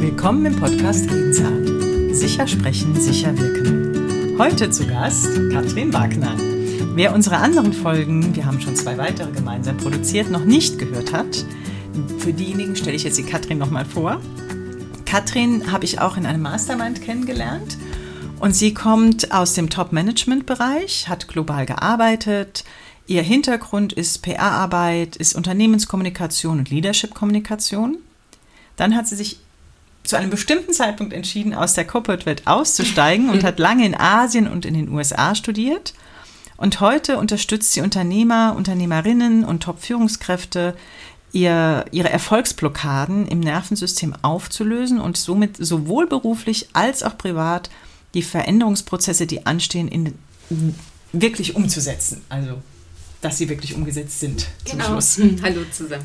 Willkommen im Podcast Redensart. Sicher sprechen, sicher wirken. Heute zu Gast Katrin Wagner. Wer unsere anderen Folgen, wir haben schon zwei weitere gemeinsam produziert, noch nicht gehört hat, für diejenigen stelle ich jetzt die Katrin nochmal vor. Katrin habe ich auch in einem Mastermind kennengelernt und sie kommt aus dem Top-Management-Bereich, hat global gearbeitet. Ihr Hintergrund ist PR-Arbeit, ist Unternehmenskommunikation und Leadership-Kommunikation. Dann hat sie sich zu einem bestimmten Zeitpunkt entschieden, aus der Corporate-Welt auszusteigen und hat lange in Asien und in den USA studiert. Und heute unterstützt sie Unternehmer, Unternehmerinnen und Top-Führungskräfte, ihr, ihre Erfolgsblockaden im Nervensystem aufzulösen und somit sowohl beruflich als auch privat die Veränderungsprozesse, die anstehen, in, wirklich umzusetzen. Also dass sie wirklich umgesetzt sind. Genau. Zum Schluss. Hm, hallo zusammen.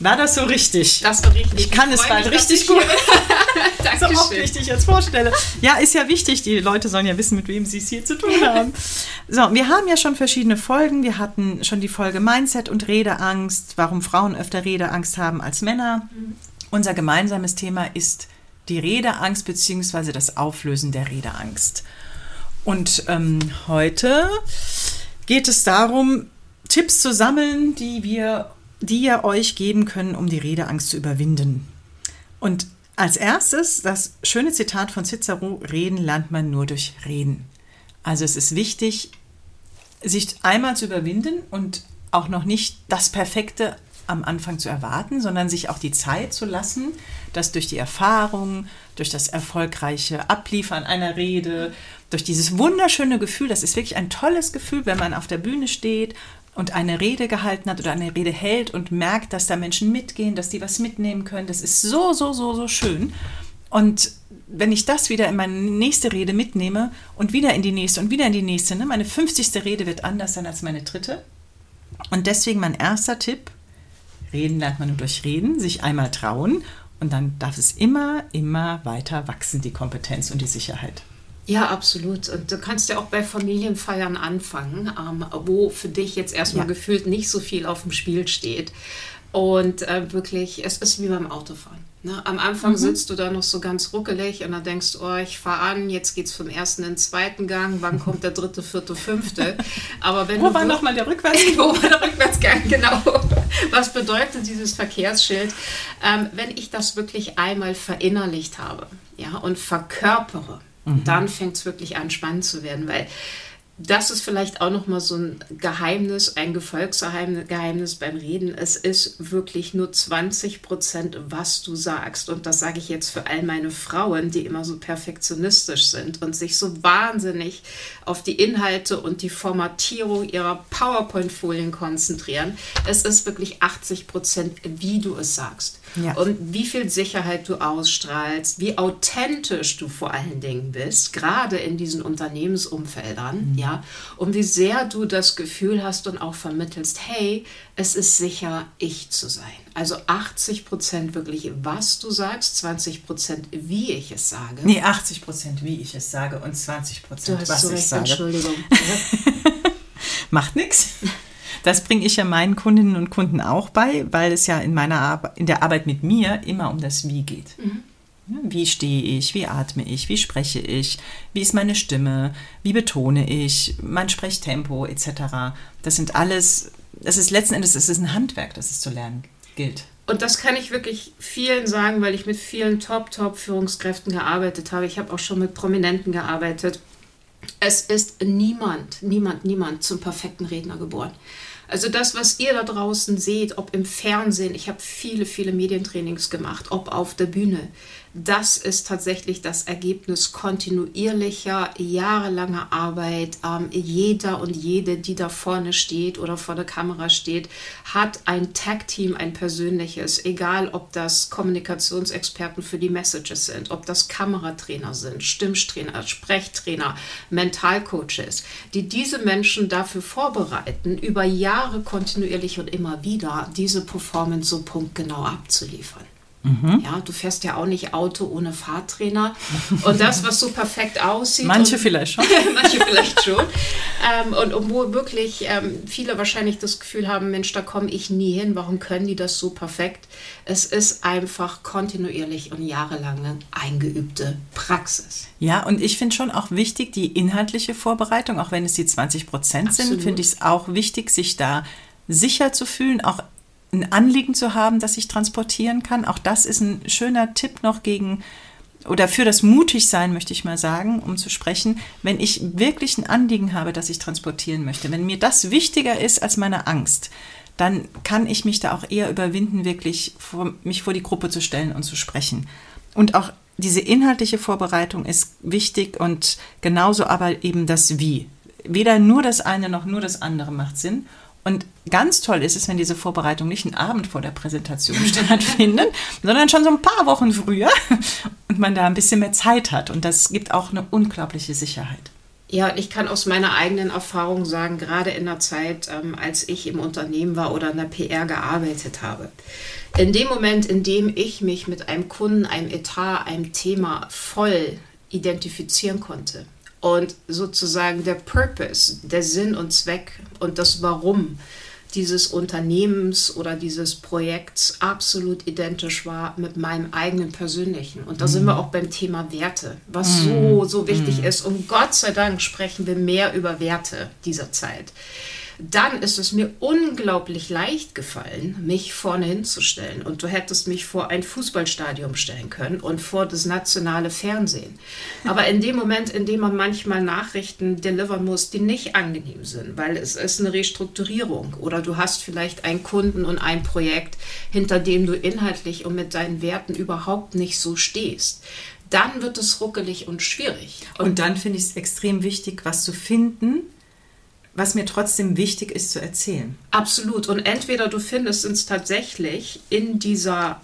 War das so richtig? Das war richtig. Ich kann ich es bald richtig gut. so oft, wie ich dich jetzt vorstelle. Ja, ist ja wichtig. Die Leute sollen ja wissen, mit wem sie es hier zu tun haben. So, wir haben ja schon verschiedene Folgen. Wir hatten schon die Folge Mindset und Redeangst, warum Frauen öfter Redeangst haben als Männer. Mhm. Unser gemeinsames Thema ist die Redeangst bzw. das Auflösen der Redeangst. Und ähm, heute geht es darum, Tipps zu sammeln, die wir, die ihr euch geben können, um die Redeangst zu überwinden. Und als erstes das schöne Zitat von Cicero: Reden lernt man nur durch Reden. Also es ist wichtig, sich einmal zu überwinden und auch noch nicht das Perfekte am Anfang zu erwarten, sondern sich auch die Zeit zu lassen, dass durch die Erfahrung, durch das erfolgreiche Abliefern einer Rede, durch dieses wunderschöne Gefühl, das ist wirklich ein tolles Gefühl, wenn man auf der Bühne steht und eine Rede gehalten hat oder eine Rede hält und merkt, dass da Menschen mitgehen, dass die was mitnehmen können. Das ist so, so, so, so schön. Und wenn ich das wieder in meine nächste Rede mitnehme und wieder in die nächste und wieder in die nächste, ne, meine 50. Rede wird anders sein als meine dritte. Und deswegen mein erster Tipp, reden lernt man nur durch Reden, sich einmal trauen und dann darf es immer, immer weiter wachsen, die Kompetenz und die Sicherheit. Ja, absolut. Und du kannst ja auch bei Familienfeiern anfangen, ähm, wo für dich jetzt erstmal ja. gefühlt nicht so viel auf dem Spiel steht. Und äh, wirklich, es ist wie beim Autofahren. Ne? Am Anfang mhm. sitzt du da noch so ganz ruckelig und dann denkst du, oh, ich fahre an, jetzt geht es vom ersten in den zweiten Gang, wann kommt der dritte, vierte, fünfte? Aber wenn wo war nochmal der Rückwärtsgang? wo war der Rückwärtsgang, genau. Was bedeutet dieses Verkehrsschild? Ähm, wenn ich das wirklich einmal verinnerlicht habe ja, und verkörpere, Mhm. Dann fängt es wirklich an, spannend zu werden, weil das ist vielleicht auch noch mal so ein Geheimnis, ein Gefolgsgeheimnis beim Reden. Es ist wirklich nur 20 Prozent, was du sagst. Und das sage ich jetzt für all meine Frauen, die immer so perfektionistisch sind und sich so wahnsinnig auf die Inhalte und die Formatierung ihrer PowerPoint-Folien konzentrieren. Es ist wirklich 80 Prozent, wie du es sagst. Ja. Und wie viel Sicherheit du ausstrahlst, wie authentisch du vor allen Dingen bist, gerade in diesen Unternehmensumfeldern, mhm. ja, und wie sehr du das Gefühl hast und auch vermittelst, hey, es ist sicher, ich zu sein. Also 80 Prozent wirklich, was du sagst, 20 Prozent, wie ich es sage. Nee, 80 Prozent, wie ich es sage und 20 Prozent, was so ich recht, sage. Entschuldigung. Macht nichts. Das bringe ich ja meinen Kundinnen und Kunden auch bei, weil es ja in meiner Ar in der Arbeit mit mir immer um das Wie geht. Mhm. Wie stehe ich? Wie atme ich? Wie spreche ich? Wie ist meine Stimme? Wie betone ich? Mein Sprechtempo etc. Das sind alles, das ist letzten Endes, es ist ein Handwerk, das es zu lernen gilt. Und das kann ich wirklich vielen sagen, weil ich mit vielen Top-Top-Führungskräften gearbeitet habe. Ich habe auch schon mit Prominenten gearbeitet. Es ist niemand, niemand, niemand zum perfekten Redner geboren. Also das, was ihr da draußen seht, ob im Fernsehen, ich habe viele, viele Medientrainings gemacht, ob auf der Bühne, das ist tatsächlich das Ergebnis kontinuierlicher, jahrelanger Arbeit. Ähm, jeder und jede, die da vorne steht oder vor der Kamera steht, hat ein Tag-Team, ein persönliches, egal ob das Kommunikationsexperten für die Messages sind, ob das Kameratrainer sind, Stimmtrainer, Sprechtrainer, Mentalcoaches, die diese Menschen dafür vorbereiten, über Jahre kontinuierlich und immer wieder diese Performance so punktgenau abzuliefern. Mhm. Ja, du fährst ja auch nicht Auto ohne Fahrtrainer. Und das, was so perfekt aussieht. Manche vielleicht schon. manche vielleicht schon. Ähm, und, und, wo wirklich ähm, viele wahrscheinlich das Gefühl haben, Mensch, da komme ich nie hin. Warum können die das so perfekt? Es ist einfach kontinuierlich und jahrelange eingeübte Praxis. Ja, und ich finde schon auch wichtig, die inhaltliche Vorbereitung, auch wenn es die 20 Prozent sind, finde ich es auch wichtig, sich da sicher zu fühlen, auch ein Anliegen zu haben, das ich transportieren kann. Auch das ist ein schöner Tipp noch gegen oder für das Mutigsein, möchte ich mal sagen, um zu sprechen, wenn ich wirklich ein Anliegen habe, das ich transportieren möchte, wenn mir das wichtiger ist als meine Angst, dann kann ich mich da auch eher überwinden, wirklich vor, mich vor die Gruppe zu stellen und zu sprechen. Und auch diese inhaltliche Vorbereitung ist wichtig und genauso aber eben das Wie. Weder nur das eine noch nur das andere macht Sinn. Und ganz toll ist es, wenn diese Vorbereitung nicht einen Abend vor der Präsentation stattfindet, sondern schon so ein paar Wochen früher und man da ein bisschen mehr Zeit hat. Und das gibt auch eine unglaubliche Sicherheit. Ja, ich kann aus meiner eigenen Erfahrung sagen, gerade in der Zeit, ähm, als ich im Unternehmen war oder in der PR gearbeitet habe, in dem Moment, in dem ich mich mit einem Kunden, einem Etat, einem Thema voll identifizieren konnte, und sozusagen der Purpose, der Sinn und Zweck und das Warum dieses Unternehmens oder dieses Projekts absolut identisch war mit meinem eigenen persönlichen. Und da sind wir auch beim Thema Werte, was mm. so, so wichtig mm. ist. Und Gott sei Dank sprechen wir mehr über Werte dieser Zeit dann ist es mir unglaublich leicht gefallen, mich vorne hinzustellen. Und du hättest mich vor ein Fußballstadion stellen können und vor das nationale Fernsehen. Aber in dem Moment, in dem man manchmal Nachrichten delivern muss, die nicht angenehm sind, weil es ist eine Restrukturierung oder du hast vielleicht einen Kunden und ein Projekt, hinter dem du inhaltlich und mit deinen Werten überhaupt nicht so stehst dann wird es ruckelig und schwierig. Und, und dann finde ich es extrem wichtig, was zu finden, was mir trotzdem wichtig ist zu erzählen. Absolut. Und entweder du findest es tatsächlich in dieser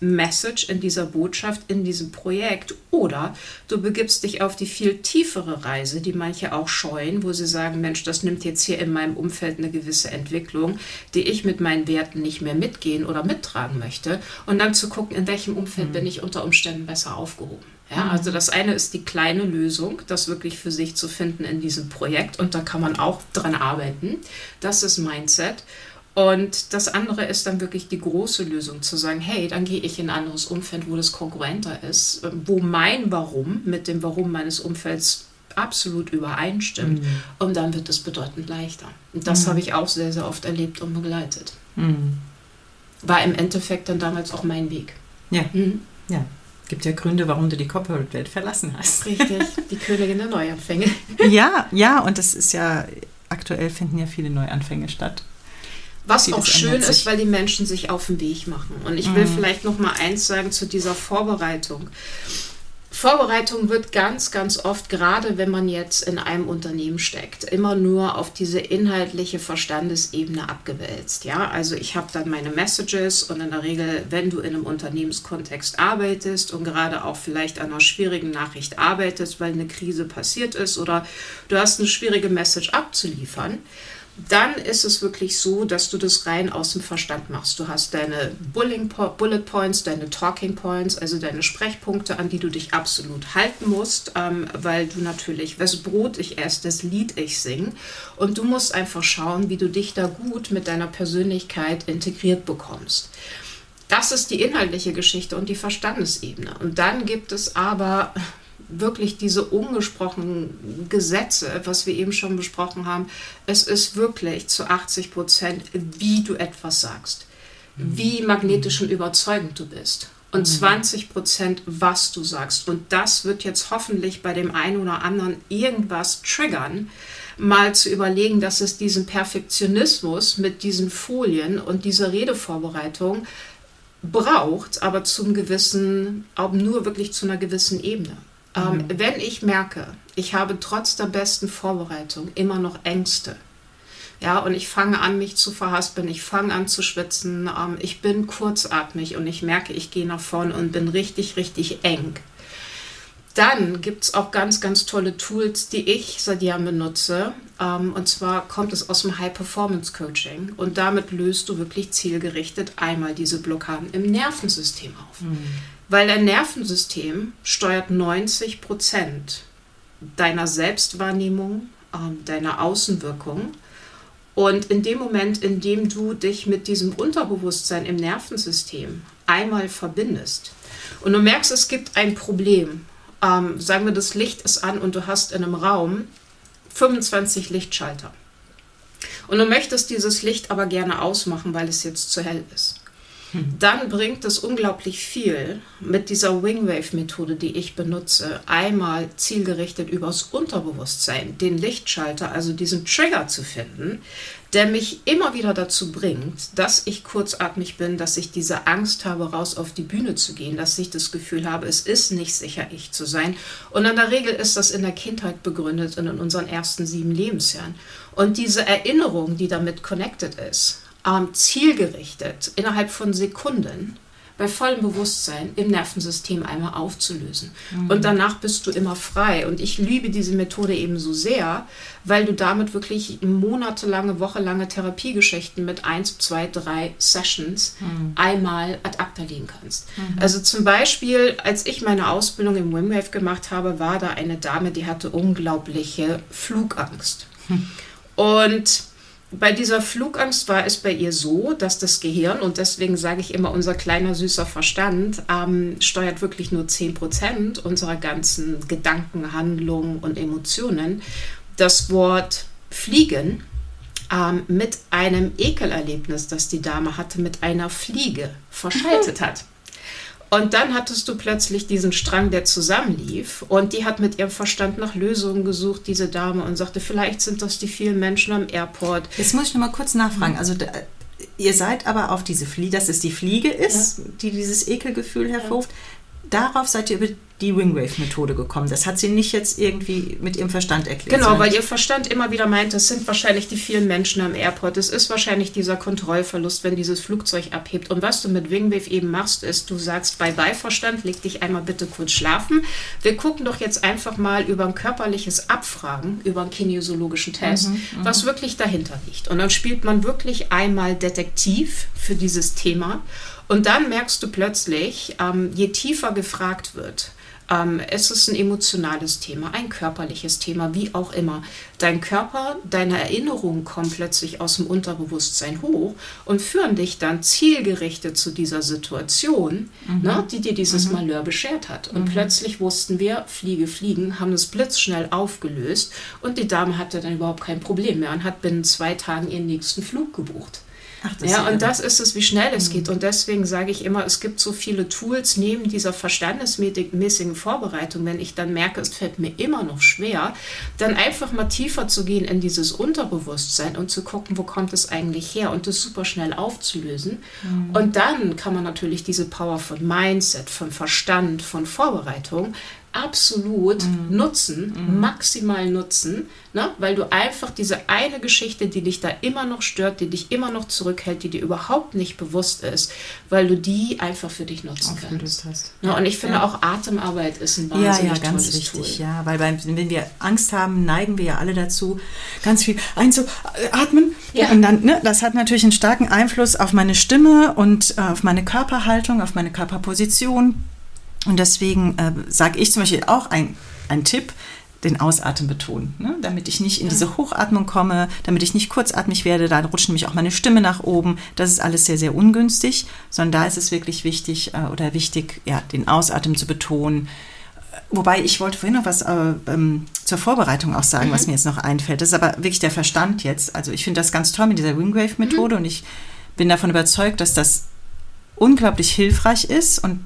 Message, in dieser Botschaft, in diesem Projekt, oder du begibst dich auf die viel tiefere Reise, die manche auch scheuen, wo sie sagen, Mensch, das nimmt jetzt hier in meinem Umfeld eine gewisse Entwicklung, die ich mit meinen Werten nicht mehr mitgehen oder mittragen möchte. Und dann zu gucken, in welchem Umfeld mhm. bin ich unter Umständen besser aufgehoben. Ja, also das eine ist die kleine Lösung, das wirklich für sich zu finden in diesem Projekt und da kann man auch dran arbeiten. Das ist Mindset. Und das andere ist dann wirklich die große Lösung, zu sagen, hey, dann gehe ich in ein anderes Umfeld, wo das konkurrenter ist, wo mein Warum mit dem Warum meines Umfelds absolut übereinstimmt. Mhm. Und dann wird es bedeutend leichter. Und das mhm. habe ich auch sehr, sehr oft erlebt und begleitet. Mhm. War im Endeffekt dann damals auch mein Weg. Ja. Mhm. Ja. Gibt ja Gründe, warum du die Corporate-Welt verlassen hast. Richtig, die Königin der Neuanfänge. ja, ja, und das ist ja, aktuell finden ja viele Neuanfänge statt. Was auch schön ist, weil die Menschen sich auf den Weg machen. Und ich will mhm. vielleicht noch mal eins sagen zu dieser Vorbereitung. Vorbereitung wird ganz, ganz oft, gerade wenn man jetzt in einem Unternehmen steckt, immer nur auf diese inhaltliche Verstandesebene abgewälzt. Ja, also ich habe dann meine Messages und in der Regel, wenn du in einem Unternehmenskontext arbeitest und gerade auch vielleicht an einer schwierigen Nachricht arbeitest, weil eine Krise passiert ist oder du hast eine schwierige Message abzuliefern, dann ist es wirklich so, dass du das rein aus dem Verstand machst. Du hast deine Bullet Points, deine Talking Points, also deine Sprechpunkte, an die du dich absolut halten musst, ähm, weil du natürlich, was Brot ich esse, das Lied ich singe. Und du musst einfach schauen, wie du dich da gut mit deiner Persönlichkeit integriert bekommst. Das ist die inhaltliche Geschichte und die Verstandesebene. Und dann gibt es aber wirklich diese ungesprochenen Gesetze, was wir eben schon besprochen haben, es ist wirklich zu 80 Prozent, wie du etwas sagst, wie magnetisch und überzeugend du bist. Und 20 mhm. Prozent, was du sagst. Und das wird jetzt hoffentlich bei dem einen oder anderen irgendwas triggern, mal zu überlegen, dass es diesen Perfektionismus mit diesen Folien und dieser Redevorbereitung braucht, aber zum gewissen, auch nur wirklich zu einer gewissen Ebene. Ähm, mhm. Wenn ich merke, ich habe trotz der besten Vorbereitung immer noch Ängste, ja, und ich fange an, mich zu verhaspeln, ich fange an zu schwitzen, ähm, ich bin kurzatmig und ich merke, ich gehe nach vorne und bin richtig, richtig eng, Dann gibt es auch ganz, ganz tolle Tools, die ich seit Jahren benutze. Ähm, und zwar kommt es aus dem High-Performance-Coaching. Und damit löst du wirklich zielgerichtet einmal diese Blockaden im Nervensystem auf. Mhm. Weil dein Nervensystem steuert 90 Prozent deiner Selbstwahrnehmung, ähm, deiner Außenwirkung. Und in dem Moment, in dem du dich mit diesem Unterbewusstsein im Nervensystem einmal verbindest und du merkst, es gibt ein Problem, ähm, sagen wir, das Licht ist an und du hast in einem Raum 25 Lichtschalter. Und du möchtest dieses Licht aber gerne ausmachen, weil es jetzt zu hell ist dann bringt es unglaublich viel mit dieser Wingwave-Methode, die ich benutze, einmal zielgerichtet übers Unterbewusstsein den Lichtschalter, also diesen Trigger zu finden, der mich immer wieder dazu bringt, dass ich kurzatmig bin, dass ich diese Angst habe, raus auf die Bühne zu gehen, dass ich das Gefühl habe, es ist nicht sicher, ich zu sein. Und in der Regel ist das in der Kindheit begründet und in unseren ersten sieben Lebensjahren. Und diese Erinnerung, die damit connected ist, ähm, zielgerichtet innerhalb von Sekunden bei vollem Bewusstsein im Nervensystem einmal aufzulösen. Mhm. Und danach bist du immer frei. Und ich liebe diese Methode eben so sehr, weil du damit wirklich monatelange, wochenlange Therapiegeschichten mit eins, zwei, drei Sessions mhm. einmal ad acta legen kannst. Mhm. Also zum Beispiel, als ich meine Ausbildung im Wimwave gemacht habe, war da eine Dame, die hatte unglaubliche Flugangst. Und bei dieser Flugangst war es bei ihr so, dass das Gehirn, und deswegen sage ich immer, unser kleiner süßer Verstand ähm, steuert wirklich nur 10% unserer ganzen Gedanken, Handlungen und Emotionen, das Wort Fliegen ähm, mit einem Ekelerlebnis, das die Dame hatte, mit einer Fliege verschaltet hat. Und dann hattest du plötzlich diesen Strang, der zusammenlief. Und die hat mit ihrem Verstand nach Lösungen gesucht, diese Dame, und sagte, vielleicht sind das die vielen Menschen am Airport. Jetzt muss ich noch mal kurz nachfragen. Also da, ihr seid aber auf diese Fliege, dass es die Fliege ist, ja. die dieses Ekelgefühl hervorruft. Ja. Darauf seid ihr über die Wingwave-Methode gekommen. Das hat sie nicht jetzt irgendwie mit ihrem Verstand erklärt. Genau, weil ihr Verstand immer wieder meint, es sind wahrscheinlich die vielen Menschen am Airport. Es ist wahrscheinlich dieser Kontrollverlust, wenn dieses Flugzeug abhebt. Und was du mit Wingwave eben machst, ist, du sagst, bye bye Verstand, leg dich einmal bitte kurz schlafen. Wir gucken doch jetzt einfach mal über ein körperliches Abfragen, über einen kinesiologischen Test, mhm, mhm, was wirklich dahinter liegt. Und dann spielt man wirklich einmal Detektiv für dieses Thema. Und dann merkst du plötzlich, ähm, je tiefer gefragt wird, ähm, es ist ein emotionales Thema, ein körperliches Thema, wie auch immer. Dein Körper, deine Erinnerungen kommen plötzlich aus dem Unterbewusstsein hoch und führen dich dann zielgerichtet zu dieser Situation, mhm. ne, die dir dieses mhm. Malheur beschert hat. Und mhm. plötzlich wussten wir, Fliege, Fliegen, haben es blitzschnell aufgelöst und die Dame hatte dann überhaupt kein Problem mehr und hat binnen zwei Tagen ihren nächsten Flug gebucht. Ach, ja, und das ist es, wie schnell es mhm. geht. Und deswegen sage ich immer, es gibt so viele Tools neben dieser verstandesmäßigen Vorbereitung, wenn ich dann merke, es fällt mir immer noch schwer, dann einfach mal tiefer zu gehen in dieses Unterbewusstsein und zu gucken, wo kommt es eigentlich her und das super schnell aufzulösen. Mhm. Und dann kann man natürlich diese Power von Mindset, von Verstand, von Vorbereitung absolut mhm. nutzen, mhm. maximal nutzen, ne? weil du einfach diese eine Geschichte, die dich da immer noch stört, die dich immer noch zurückhält, die dir überhaupt nicht bewusst ist, weil du die einfach für dich nutzen kannst. Hast. Ja, und ich finde ja. auch Atemarbeit ist ein wahnsinnig ja, ja, ganz tolles wichtig, Tool. Ja, weil beim, wenn wir Angst haben, neigen wir ja alle dazu, ganz viel einzuatmen. Ja. Und dann, ne, das hat natürlich einen starken Einfluss auf meine Stimme und äh, auf meine Körperhaltung, auf meine Körperposition und deswegen äh, sage ich zum Beispiel auch ein, ein Tipp, den Ausatmen betonen, ne? damit ich nicht in diese Hochatmung komme, damit ich nicht kurzatmig werde, da rutscht nämlich auch meine Stimme nach oben. Das ist alles sehr, sehr ungünstig, sondern da ist es wirklich wichtig äh, oder wichtig, ja, den Ausatmen zu betonen. Wobei ich wollte vorhin noch was äh, ähm, zur Vorbereitung auch sagen, mhm. was mir jetzt noch einfällt. Das ist aber wirklich der Verstand jetzt. Also ich finde das ganz toll mit dieser Wingwave-Methode mhm. und ich bin davon überzeugt, dass das unglaublich hilfreich ist und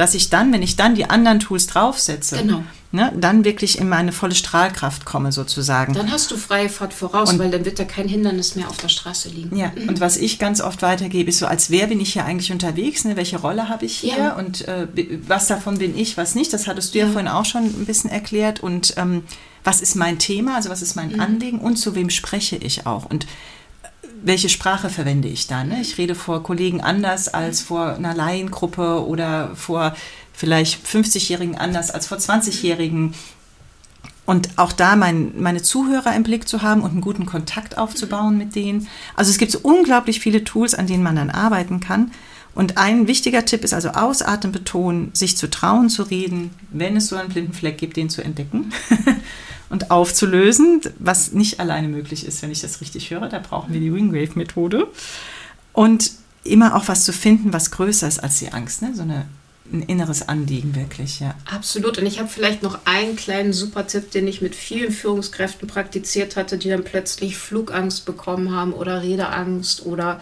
dass ich dann, wenn ich dann die anderen Tools draufsetze, genau. ne, dann wirklich in meine volle Strahlkraft komme sozusagen. Dann hast du freie Fahrt voraus, und, weil dann wird da kein Hindernis mehr auf der Straße liegen. Ja, mhm. und was ich ganz oft weitergebe, ist so, als wer bin ich hier eigentlich unterwegs, ne? welche Rolle habe ich hier ja. und äh, was davon bin ich, was nicht, das hattest du ja, ja vorhin auch schon ein bisschen erklärt und ähm, was ist mein Thema, also was ist mein mhm. Anliegen und zu wem spreche ich auch und welche Sprache verwende ich da? Ne? Ich rede vor Kollegen anders als vor einer Laiengruppe oder vor vielleicht 50-Jährigen anders als vor 20-Jährigen. Und auch da mein, meine Zuhörer im Blick zu haben und einen guten Kontakt aufzubauen mit denen. Also es gibt so unglaublich viele Tools, an denen man dann arbeiten kann. Und ein wichtiger Tipp ist also ausatmen betonen, sich zu trauen zu reden, wenn es so einen blinden Fleck gibt, den zu entdecken und aufzulösen, was nicht alleine möglich ist, wenn ich das richtig höre. Da brauchen wir die Wingwave-Methode. Und immer auch was zu finden, was größer ist als die Angst. Ne? So eine, ein inneres Anliegen wirklich, ja. Absolut. Und ich habe vielleicht noch einen kleinen Super-Tipp, den ich mit vielen Führungskräften praktiziert hatte, die dann plötzlich Flugangst bekommen haben oder Redeangst oder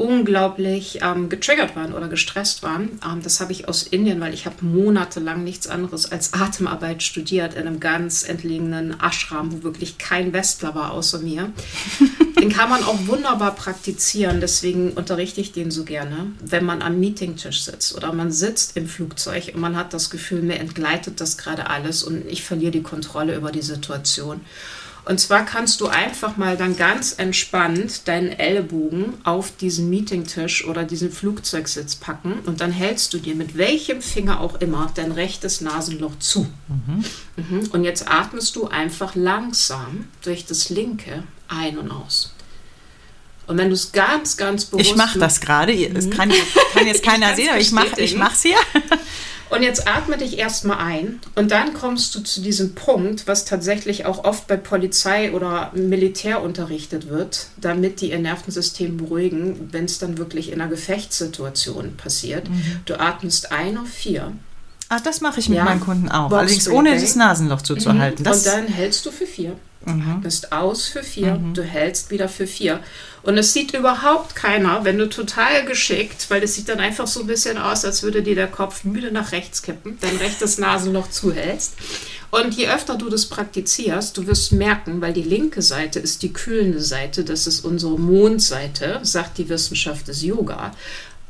unglaublich ähm, getriggert waren oder gestresst waren. Ähm, das habe ich aus Indien, weil ich habe monatelang nichts anderes als Atemarbeit studiert in einem ganz entlegenen Ashram, wo wirklich kein Westler war außer mir. den kann man auch wunderbar praktizieren, deswegen unterrichte ich den so gerne, wenn man am Meetingtisch sitzt oder man sitzt im Flugzeug und man hat das Gefühl, mir entgleitet das gerade alles und ich verliere die Kontrolle über die Situation. Und zwar kannst du einfach mal dann ganz entspannt deinen Ellbogen auf diesen Meetingtisch oder diesen Flugzeugsitz packen und dann hältst du dir mit welchem Finger auch immer dein rechtes Nasenloch zu. Mhm. Mhm. Und jetzt atmest du einfach langsam durch das linke ein und aus. Und wenn du es ganz, ganz bewusst. Ich mache das gerade. Es mhm. kann, kann, jetzt keiner sehen, aber ich mache es hier. Und jetzt atme dich erstmal ein und dann kommst du zu diesem Punkt, was tatsächlich auch oft bei Polizei oder Militär unterrichtet wird, damit die ihr Nervensystem beruhigen, wenn es dann wirklich in einer Gefechtssituation passiert. Mhm. Du atmest ein auf vier. Ach, das mache ich mit ja. meinen Kunden auch. Box Allerdings ohne das Nasenloch zuzuhalten. Mhm. Und dann hältst du für vier. Mhm. Atmest aus für vier, mhm. du hältst wieder für vier. Und es sieht überhaupt keiner, wenn du total geschickt, weil es sieht dann einfach so ein bisschen aus, als würde dir der Kopf müde nach rechts kippen, dein rechtes Nasenloch zuhältst. Und je öfter du das praktizierst, du wirst merken, weil die linke Seite ist die kühlende Seite, das ist unsere Mondseite, sagt die Wissenschaft des Yoga,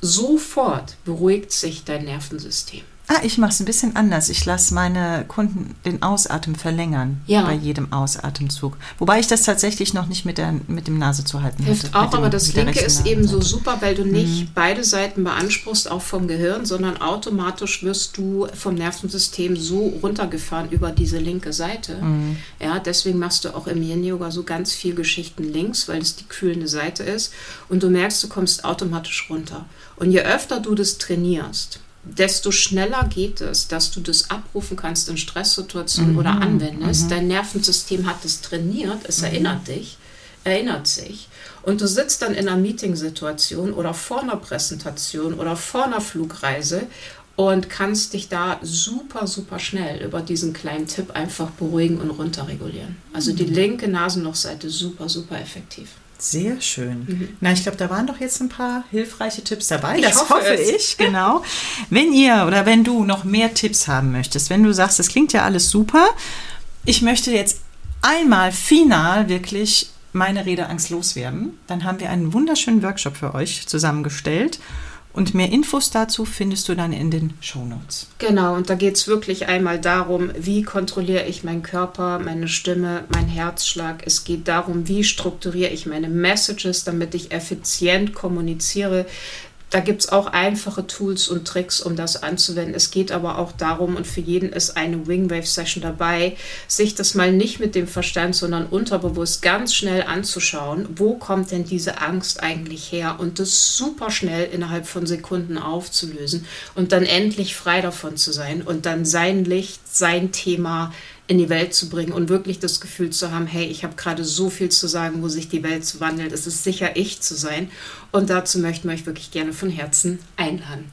sofort beruhigt sich dein Nervensystem. Ah, ich mache es ein bisschen anders. Ich lasse meine Kunden den Ausatmen verlängern ja. bei jedem Ausatemzug. Wobei ich das tatsächlich noch nicht mit, der, mit dem Nase zu halten Hilft hatte, auch, dem, aber das linke ist eben so super, weil du nicht mhm. beide Seiten beanspruchst, auch vom Gehirn, sondern automatisch wirst du vom Nervensystem so runtergefahren über diese linke Seite. Mhm. Ja, deswegen machst du auch im Yin-Yoga so ganz viel Geschichten links, weil es die kühlende Seite ist. Und du merkst, du kommst automatisch runter. Und je öfter du das trainierst, desto schneller geht es, dass du das abrufen kannst in Stresssituationen mhm. oder anwendest. Mhm. Dein Nervensystem hat es trainiert, es mhm. erinnert dich, erinnert sich. Und du sitzt dann in einer Meetingsituation oder vor einer Präsentation oder vor einer Flugreise und kannst dich da super, super schnell über diesen kleinen Tipp einfach beruhigen und runterregulieren. Also die mhm. linke Nasenlochseite super, super effektiv. Sehr schön. Mhm. Na, ich glaube, da waren doch jetzt ein paar hilfreiche Tipps dabei. Ich das hoffe, hoffe ich, genau. wenn ihr oder wenn du noch mehr Tipps haben möchtest, wenn du sagst, das klingt ja alles super, ich möchte jetzt einmal final wirklich meine Redeangst loswerden, dann haben wir einen wunderschönen Workshop für euch zusammengestellt. Und mehr Infos dazu findest du dann in den Show Notes. Genau, und da geht es wirklich einmal darum, wie kontrolliere ich meinen Körper, meine Stimme, meinen Herzschlag. Es geht darum, wie strukturiere ich meine Messages, damit ich effizient kommuniziere da gibt es auch einfache Tools und Tricks, um das anzuwenden. Es geht aber auch darum, und für jeden ist eine Wingwave-Session dabei, sich das mal nicht mit dem Verstand, sondern unterbewusst ganz schnell anzuschauen, wo kommt denn diese Angst eigentlich her und das super schnell innerhalb von Sekunden aufzulösen und dann endlich frei davon zu sein und dann sein Licht, sein Thema in die Welt zu bringen und wirklich das Gefühl zu haben, hey, ich habe gerade so viel zu sagen, wo sich die Welt zu wandelt. Es ist sicher ich zu sein. Und dazu möchten wir euch wirklich gerne von Herzen einladen.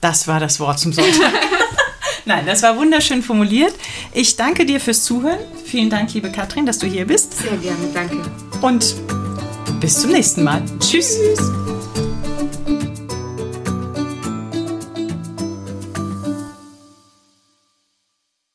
Das war das Wort zum Sonntag. Nein, das war wunderschön formuliert. Ich danke dir fürs Zuhören. Vielen Dank, liebe Katrin, dass du hier bist. Sehr gerne, danke. Und bis zum nächsten Mal. Tschüss. Tschüss.